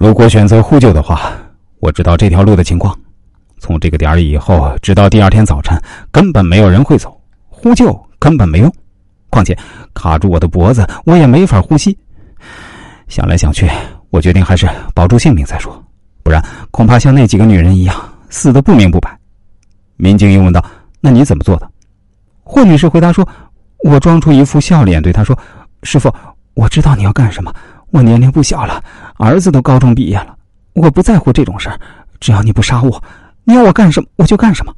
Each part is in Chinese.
如果选择呼救的话，我知道这条路的情况。从这个点以后，直到第二天早晨，根本没有人会走，呼救根本没用。况且卡住我的脖子，我也没法呼吸。想来想去，我决定还是保住性命再说，不然恐怕像那几个女人一样死的不明不白。民警又问道：“那你怎么做的？”霍女士回答说：“我装出一副笑脸，对他说：‘师傅，我知道你要干什么。我年龄不小了，儿子都高中毕业了，我不在乎这种事儿，只要你不杀我。’”你要我干什么，我就干什么。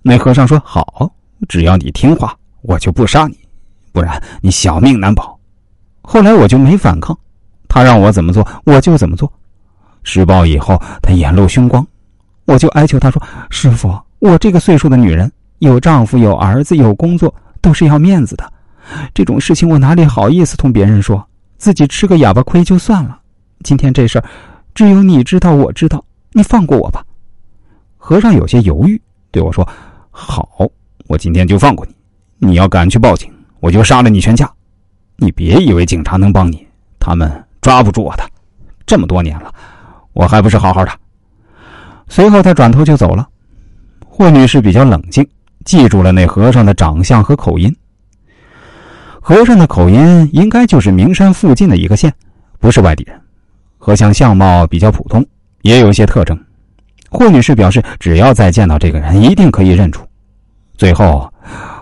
那和尚说：“好，只要你听话，我就不杀你，不然你小命难保。”后来我就没反抗，他让我怎么做，我就怎么做。施暴以后，他眼露凶光，我就哀求他说：“师傅，我这个岁数的女人，有丈夫，有儿子，有工作，都是要面子的。这种事情我哪里好意思同别人说？自己吃个哑巴亏就算了。今天这事儿，只有你知道，我知道，你放过我吧。”和尚有些犹豫，对我说：“好，我今天就放过你。你要敢去报警，我就杀了你全家。你别以为警察能帮你，他们抓不住我的。这么多年了，我还不是好好的。”随后他转头就走了。霍女士比较冷静，记住了那和尚的长相和口音。和尚的口音应该就是名山附近的一个县，不是外地人。和尚相貌比较普通，也有一些特征。霍女士表示，只要再见到这个人，一定可以认出。最后，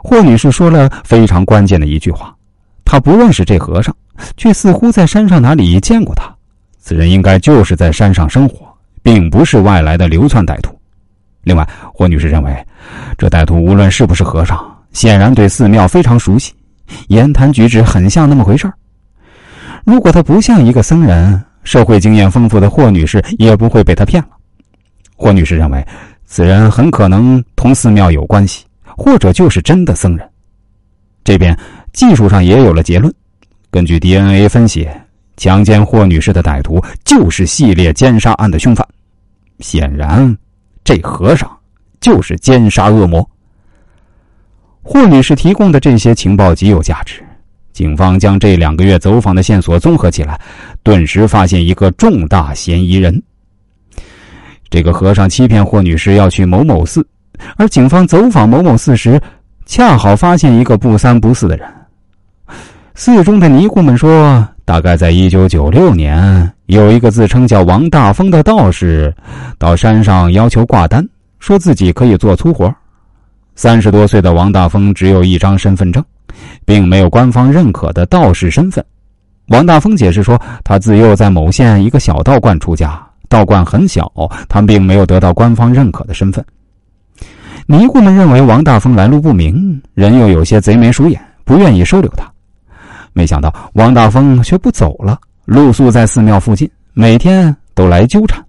霍女士说了非常关键的一句话：她不认识这和尚，却似乎在山上哪里见过他。此人应该就是在山上生活，并不是外来的流窜歹徒。另外，霍女士认为，这歹徒无论是不是和尚，显然对寺庙非常熟悉，言谈举止很像那么回事儿如果他不像一个僧人，社会经验丰富的霍女士也不会被他骗了。霍女士认为，此人很可能同寺庙有关系，或者就是真的僧人。这边技术上也有了结论，根据 DNA 分析，强奸霍女士的歹徒就是系列奸杀案的凶犯。显然，这和尚就是奸杀恶魔。霍女士提供的这些情报极有价值，警方将这两个月走访的线索综合起来，顿时发现一个重大嫌疑人。这个和尚欺骗霍女士要去某某寺，而警方走访某某寺时，恰好发现一个不三不四的人。寺中的尼姑们说，大概在一九九六年，有一个自称叫王大峰的道士，到山上要求挂单，说自己可以做粗活。三十多岁的王大峰只有一张身份证，并没有官方认可的道士身份。王大峰解释说，他自幼在某县一个小道观出家。道观很小，他并没有得到官方认可的身份。尼姑们认为王大峰来路不明，人又有些贼眉鼠眼，不愿意收留他。没想到王大峰却不走了，露宿在寺庙附近，每天都来纠缠。